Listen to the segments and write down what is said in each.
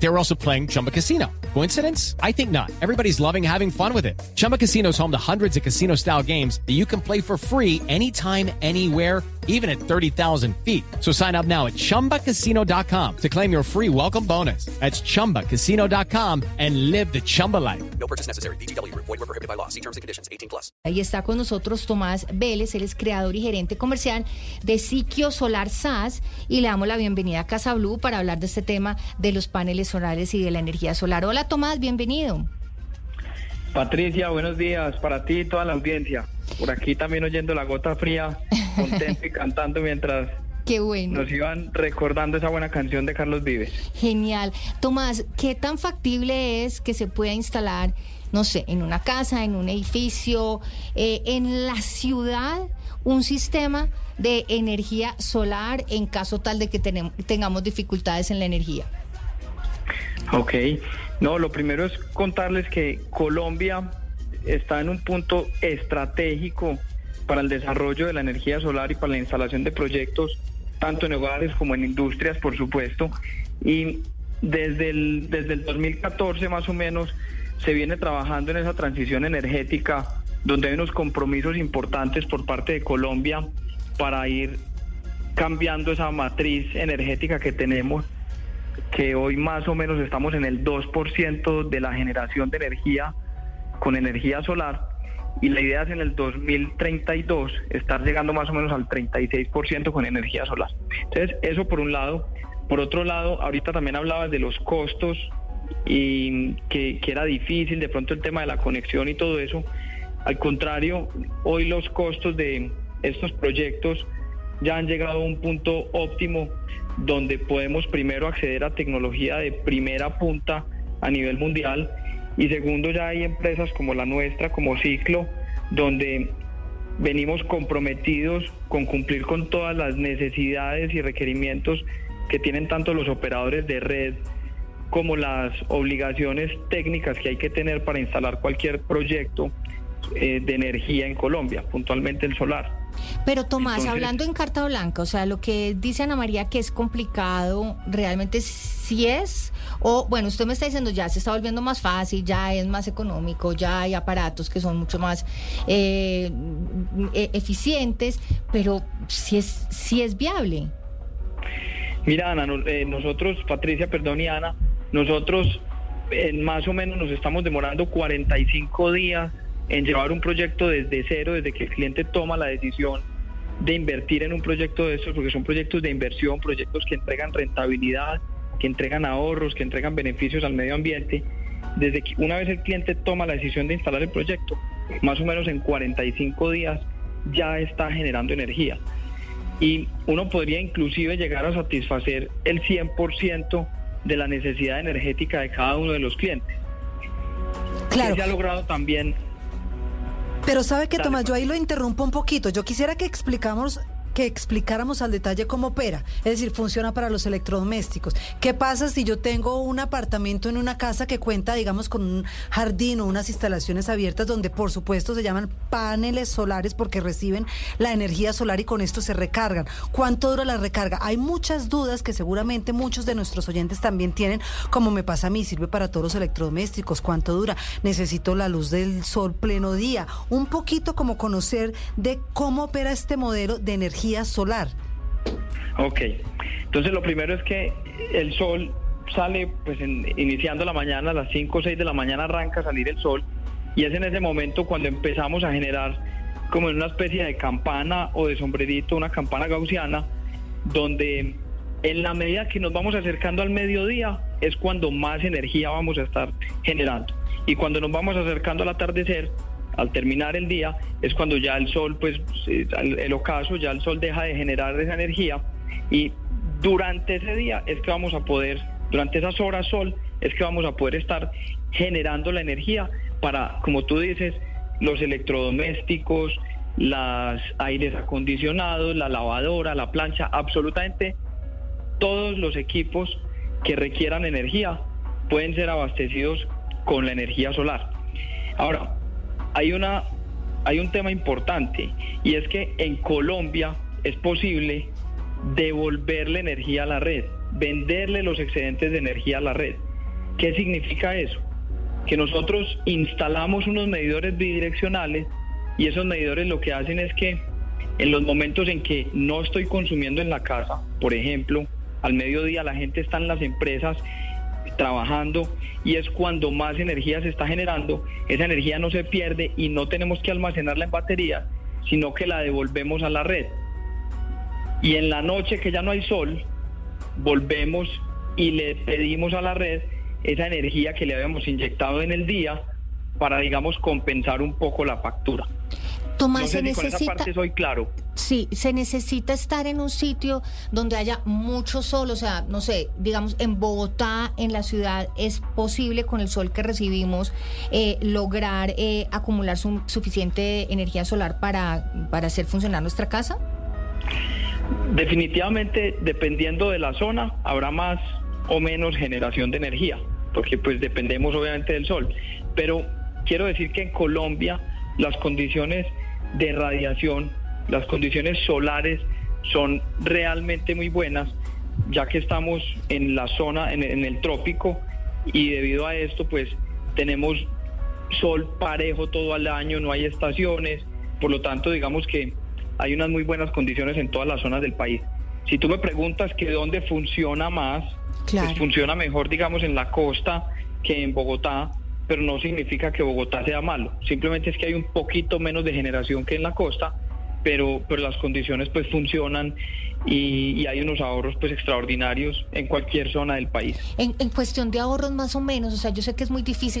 They were also playing Chumba Casino. Coincidence? I think not. Everybody's loving having fun with it. Chumba Casino is home to hundreds of casino style games that you can play for free anytime, anywhere, even at 30,000 feet. So sign up now at chumbacasino.com to claim your free welcome bonus. That's chumbacasino.com and live the Chumba life. No purchase necessary. BGW. Void were prohibited by law. See terms and conditions. 18 plus. Ahí está con nosotros Tomás Vélez, él es creador y gerente comercial de Siquio Solar SAS y le damos la bienvenida a Casa Blue para hablar de este tema de los paneles solares y de la energía solar. Hola Tomás, bienvenido. Patricia, buenos días para ti y toda la audiencia. Por aquí también oyendo la gota fría, contento y cantando mientras Qué bueno. nos iban recordando esa buena canción de Carlos Vives. Genial. Tomás, ¿qué tan factible es que se pueda instalar, no sé, en una casa, en un edificio, eh, en la ciudad, un sistema de energía solar en caso tal de que tenem- tengamos dificultades en la energía? Ok, no, lo primero es contarles que Colombia está en un punto estratégico para el desarrollo de la energía solar y para la instalación de proyectos, tanto en hogares como en industrias, por supuesto. Y desde el, desde el 2014 más o menos se viene trabajando en esa transición energética, donde hay unos compromisos importantes por parte de Colombia para ir cambiando esa matriz energética que tenemos que hoy más o menos estamos en el 2% de la generación de energía con energía solar y la idea es en el 2032 estar llegando más o menos al 36% con energía solar. Entonces, eso por un lado. Por otro lado, ahorita también hablabas de los costos y que, era difícil de pronto el tema de la conexión y todo eso. Al contrario, hoy los costos de estos proyectos ya han llegado a un punto óptimo donde podemos primero acceder a tecnología de primera punta a nivel mundial y segundo ya hay empresas como la nuestra, como Ciclo, donde venimos comprometidos con cumplir con todas las necesidades y requerimientos que tienen tanto los operadores de red como las obligaciones técnicas que hay que tener para instalar cualquier proyecto eh, de energía en Colombia, puntualmente el solar. Pero Tomás, Entonces- hablando en carta blanca, o sea, lo que dice Ana María que es complicado, ¿realmente sí es? O, bueno, usted me está diciendo ya se está volviendo más fácil, ya es más económico, ya hay aparatos que son mucho más eh, e- eficientes, pero sí es, sí es viable. Mira, Ana, eh, nosotros, Patricia, perdón, y Ana, nosotros eh, más o menos nos estamos demorando 45 días en llevar un proyecto desde cero, desde que el cliente toma la decisión de invertir en un proyecto de estos, porque son proyectos de inversión, proyectos que entregan rentabilidad, que entregan ahorros, que entregan beneficios al medio ambiente. Desde que una vez el cliente toma la decisión de instalar el proyecto, más o menos en 45 días ya está generando energía y uno podría inclusive llegar a satisfacer el 100% de la necesidad energética de cada uno de los clientes. Claro. Que se ha logrado también Pero sabe que Tomás, yo pues. ahí lo interrumpo un poquito. Yo quisiera que explicamos que explicáramos al detalle cómo opera, es decir, funciona para los electrodomésticos. ¿Qué pasa si yo tengo un apartamento en una casa que cuenta, digamos, con un jardín o unas instalaciones abiertas donde, por supuesto, se llaman paneles solares porque reciben la energía solar y con esto se recargan? ¿Cuánto dura la recarga? Hay muchas dudas que seguramente muchos de nuestros oyentes también tienen, como me pasa a mí, sirve para todos los electrodomésticos. ¿Cuánto dura? Necesito la luz del sol pleno día. Un poquito como conocer de cómo opera este modelo de energía solar. Ok, entonces lo primero es que el sol sale, pues en- iniciando la mañana, a las 5 o 6 de la mañana arranca a salir el sol y es en ese momento cuando empezamos a generar como en una especie de campana o de sombrerito, una campana gaussiana, donde en la medida que nos vamos acercando al mediodía es cuando más energía vamos a estar generando. Y cuando nos vamos acercando al atardecer, al terminar el día, es cuando ya el sol, pues el ocaso, ya el sol deja de generar esa energía y durante ese día es que vamos a poder, durante esas horas sol, es que vamos a poder estar generando la energía para, como tú dices, los electrodomésticos, los aires acondicionados, la lavadora, la plancha, absolutamente todos los equipos que requieran energía pueden ser abastecidos con la energía solar. Ahora, hay una hay un tema importante y es que en Colombia es posible devolverle energía a la red, venderle los excedentes de energía a la red. ¿Qué significa eso? Que nosotros instalamos unos medidores bidireccionales y esos medidores lo que hacen es que en los momentos en que no estoy consumiendo en la casa, por ejemplo, al mediodía la gente está en las empresas trabajando y es cuando más energía se está generando, esa energía no se pierde y no tenemos que almacenarla en batería, sino que la devolvemos a la red. Y en la noche que ya no hay sol, volvemos y le pedimos a la red esa energía que le habíamos inyectado en el día para, digamos, compensar un poco la factura. Tomás, no sé se si con esa necesita... parte soy claro. Sí, se necesita estar en un sitio donde haya mucho sol, o sea, no sé, digamos, en Bogotá, en la ciudad, ¿es posible con el sol que recibimos eh, lograr eh, acumular su- suficiente energía solar para, para hacer funcionar nuestra casa? Definitivamente, dependiendo de la zona, habrá más o menos generación de energía, porque pues dependemos obviamente del sol. Pero quiero decir que en Colombia las condiciones de radiación, las condiciones solares son realmente muy buenas, ya que estamos en la zona, en, en el trópico, y debido a esto pues tenemos sol parejo todo el año, no hay estaciones, por lo tanto digamos que hay unas muy buenas condiciones en todas las zonas del país. Si tú me preguntas que dónde funciona más, Claro. pues funciona mejor digamos en la costa que en Bogotá, pero no significa que Bogotá sea malo, simplemente es que hay un poquito menos de generación que en la costa, pero, pero las condiciones pues funcionan y, y hay unos ahorros pues extraordinarios en cualquier zona del país. En, en cuestión de ahorros más o menos, o sea, yo sé que es muy difícil.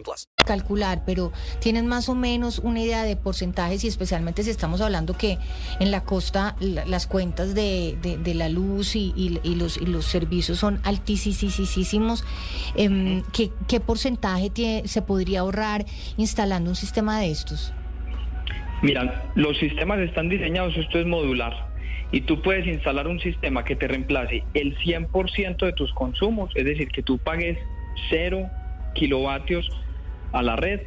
plus. calcular, pero tienen más o menos una idea de porcentajes y especialmente si estamos hablando que en la costa la- las cuentas de, de- de la luz y, y- y los, y los servicios son altísimos. Em, ¿qué, qué porcentaje se podría ahorrar instalando un sistema de estos? Mira, los sistemas están diseñados, esto es modular. Y tú puedes instalar un sistema que te reemplace el 100% de tus consumos, es decir, que tú pagues cero kilovatios a la red.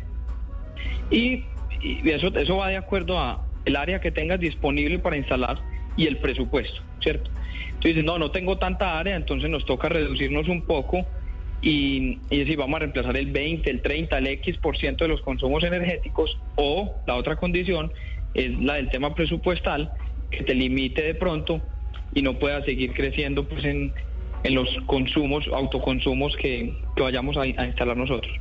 Y, eso, eso va de acuerdo a el área que tengas disponible para instalar y el presupuesto, ¿cierto? Dices, no, no tengo tanta área, entonces nos toca reducirnos un poco y, y decir, vamos a reemplazar el 20, el 30, el X por ciento de los consumos energéticos o la otra condición es la del tema presupuestal que te limite de pronto y no pueda seguir creciendo pues en, en los consumos, autoconsumos que, que vayamos a instalar nosotros.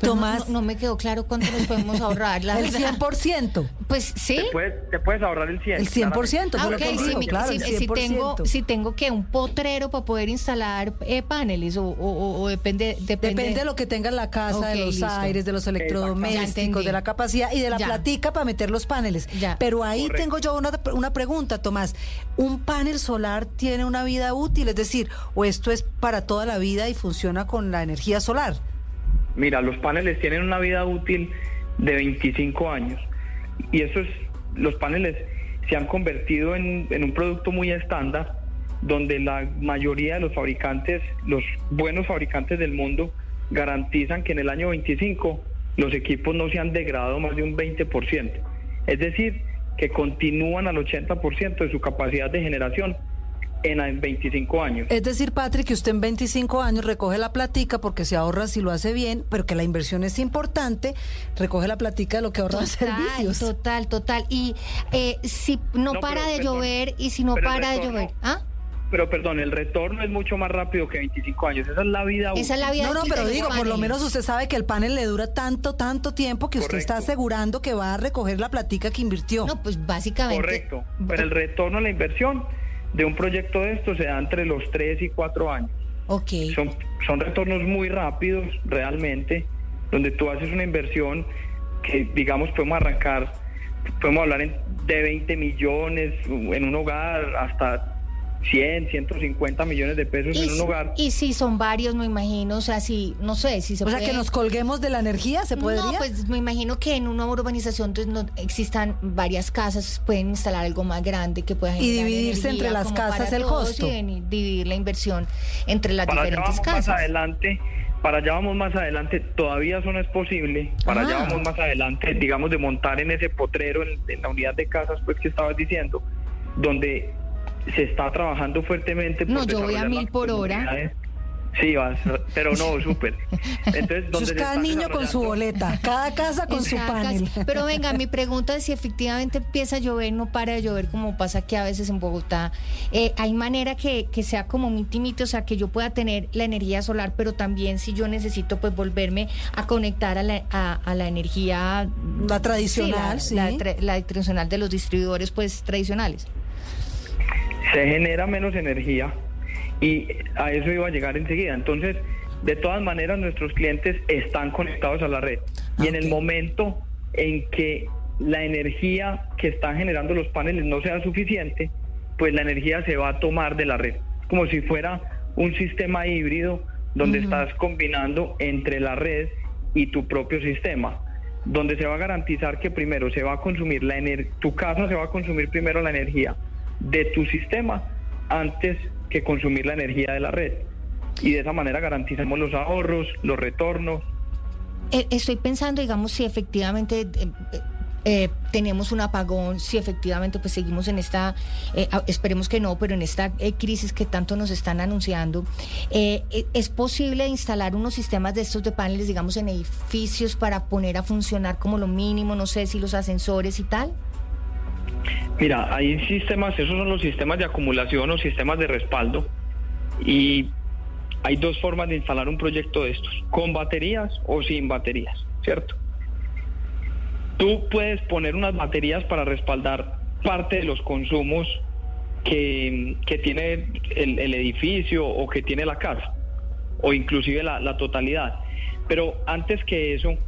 Pues Tomás. No, no me quedó claro cuánto nos podemos ahorrar, la El verdad. 100%. Pues sí. Te puedes, te puedes ahorrar el 100. El 100%, Ah, si, claro, si- el si tengo, 100%. si tengo que un potrero para poder instalar eh, paneles o, o- o- o depende, depende Depende de lo que tenga en la casa, de los listo. aires, de los electrodomésticos, de la capacidad y de la Ya. platica para meter los paneles. Ya. Pero ahí Correcto. tengo yo una, una pregunta, Tomás. ¿Un panel solar tiene una vida útil? Es decir, ¿o esto es para toda la vida y funciona con la energía solar? Mira, los paneles tienen una vida útil de 25 años y eso es, los paneles se han convertido en, en un producto muy estándar donde la mayoría de los fabricantes, los buenos fabricantes del mundo, garantizan que en el año 25 los equipos no se han degradado más de un 20%. Es decir, que continúan al 80% de su capacidad de generación en, en 25 años. Es decir, Patrick, que usted en 25 años recoge la platica porque se ahorra si lo hace bien, pero que la inversión es importante, recoge la platica de lo que ahorra en Total, servicios. total, total. Y eh, si no, No, para pero, de perdón, llover y si no para de llover, ¿ah? Pero perdón, el retorno es mucho más rápido que 25 años. Esa es la vida Esa es la vida No, no, pero digo, por lo menos usted sabe que el panel le dura tanto, tanto tiempo que usted está asegurando que va a recoger la platica que invirtió. No, pues básicamente. Correcto. Pero el retorno a la inversión de un proyecto de esto se da entre los 3 y 4 años. Ok. Son, son retornos muy rápidos, realmente, donde tú haces una inversión que, digamos, podemos arrancar podemos hablar en- de 20 millones en un hogar hasta 100, 150 millones de pesos Y, en un si- hogar. y si son varios, me imagino, o sea, si, no sé, si se O sea, que nos colguemos de la energía, ¿se podría? No, pues me imagino que en una urbanización entonces, no existan varias casas, pueden instalar algo más grande que pueda Y generar dividirse energía entre las casas el costo. Y dividir la inversión entre las Para allá diferentes vamos casas. más adelante, para allá vamos más adelante, todavía eso no es posible, para allá Ah. vamos más adelante, digamos, de montar en ese potrero, en, en la unidad de casas, pues que estabas diciendo, donde se está trabajando fuertemente. por No, yo voy a mil por hora. Sí, vas, pero no, súper. Entonces, se cada niño con su boleta, cada casa con En su panel. casa. Pero venga, mi pregunta es si efectivamente empieza a llover, no para de llover como pasa aquí a veces en Bogotá. Eh, ¿Hay manera que, que sea como miti miti, o sea, que yo pueda tener la energía solar, pero también si yo necesito pues volverme a conectar a la, a, a la energía... La tradicional, sí, la, sí. la tra- la tradicional de los distribuidores pues tradicionales. Se genera menos energía y a eso iba a llegar enseguida. Entonces, de todas maneras, nuestros clientes están conectados a la red. Y en el momento en que la energía que están generando los paneles no sea suficiente, pues la energía se va a tomar de la red, como si fuera un sistema híbrido donde estás combinando entre la red y tu propio sistema donde se va a garantizar que primero se va a consumir la tu casa se va a consumir primero la energía de tu sistema antes que consumir la energía de la red. Y de esa manera garantizamos los ahorros, los retornos. Eh, estoy pensando, digamos, si efectivamente eh, eh, tenemos un apagón, si efectivamente pues seguimos en esta, eh, esperemos que no, pero en esta eh, crisis que tanto nos están anunciando, eh, eh, ¿es posible instalar unos sistemas de estos de paneles, digamos, en edificios para poner a funcionar como lo mínimo, no sé si los ascensores y tal? Mira, hay sistemas, esos son los sistemas de acumulación o sistemas de respaldo. Y hay dos formas de instalar un proyecto de estos, con baterías o sin baterías, ¿cierto? Tú puedes poner unas baterías para respaldar parte de los consumos que, que tiene el, el edificio o que tiene la casa, o inclusive la, la totalidad. Pero antes que eso,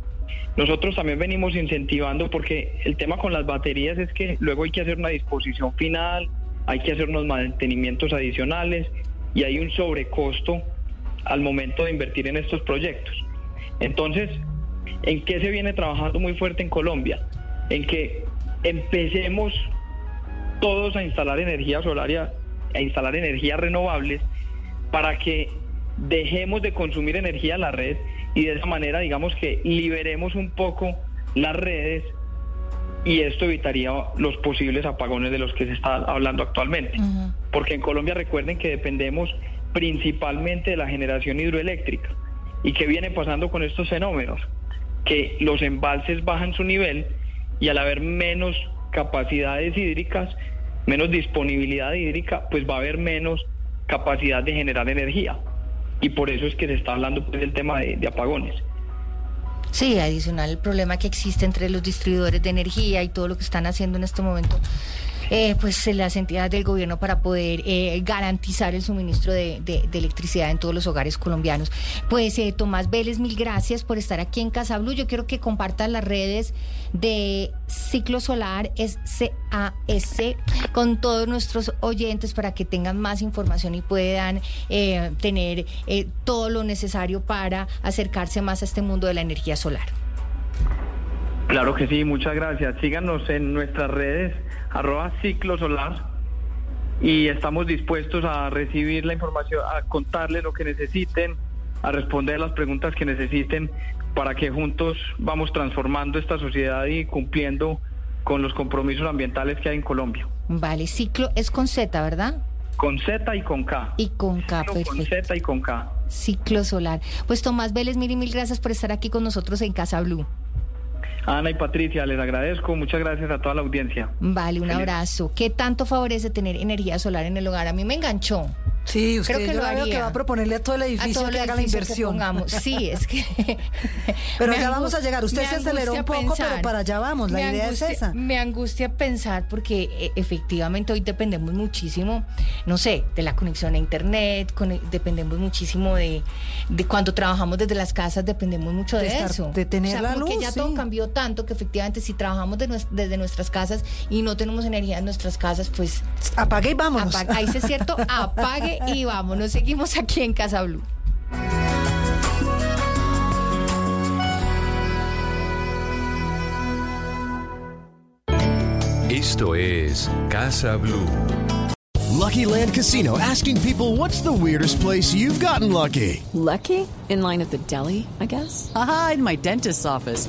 nosotros también venimos incentivando porque el tema con las baterías es que luego hay que hacer una disposición final, hay que hacer unos mantenimientos adicionales y hay un sobrecosto al momento de invertir en estos proyectos. Entonces, ¿en qué se viene trabajando muy fuerte en Colombia? En que empecemos todos a instalar energía solar a instalar energías renovables para que dejemos de consumir energía en la red y de esa manera digamos que liberemos un poco las redes y esto evitaría los posibles apagones de los que se está hablando actualmente. Porque en Colombia recuerden que dependemos principalmente de la generación hidroeléctrica. ¿Y qué viene pasando con estos fenómenos? Que los embalses bajan su nivel y al haber menos capacidades hídricas, menos disponibilidad hídrica, pues va a haber menos capacidad de generar energía. Y por eso es que se está hablando pues, del tema de, de apagones. Sí, adicional el problema que existe entre los distribuidores de energía y todo lo que están haciendo en este momento, eh, pues las entidades del gobierno para poder eh, garantizar el suministro de, electricidad en todos los hogares colombianos. Pues eh, Tomás Vélez, mil gracias por estar aquí en Casa Blue. Yo quiero que compartan las redes de Ciclo Solar, CAS, con todos nuestros oyentes para que tengan más información y puedan eh, tener todo lo necesario para acercarse más a este mundo de la energía solar. Claro que sí, muchas gracias. Síganos en nuestras redes, arroba ciclo solar, y estamos dispuestos a recibir la información, a contarles lo que necesiten, a responder las preguntas que necesiten, para que juntos vamos transformando esta sociedad y cumpliendo con los compromisos ambientales que hay en Colombia. Vale, ciclo es con Z, ¿verdad? Con Z y con K. Y con K, Ciclo Con perfecto. Z y con K. Ciclo solar. Pues Tomás Vélez, mil y mil gracias por estar aquí con nosotros en Casa Blue. Ana y Patricia, les agradezco. Muchas gracias a toda la audiencia. Vale, un Feliz. abrazo. ¿Qué tanto favorece tener energía solar en el hogar? A mí me enganchó. Sí, usted Creo que yo lo haría. que va a proponerle a todo el edificio todo el que haga la que inversión. pongamos. Sí, es que. Pero ya vamos a llegar. Usted se aceleró un poco, pero para allá vamos. La idea es esa. Me angustia pensar porque eh, efectivamente hoy dependemos muchísimo, no sé, de la conexión a internet, con- dependemos muchísimo de, de cuando trabajamos desde las casas, dependemos mucho de, De estar- eso. de tener O sea, la como que luz, ya sí. todo cambió tanto que efectivamente si trabajamos de desde nuestras casas y no tenemos energía en nuestras casas, pues Apague y vámonos. apague, ahí es cierto, apague y vámonos. Seguimos aquí en Casa Blue. Esto es Casa Blue. Lucky Land Casino asking people what's the weirdest place you've gotten lucky? Lucky? In line at the deli, I guess? Aha, in my dentist's office.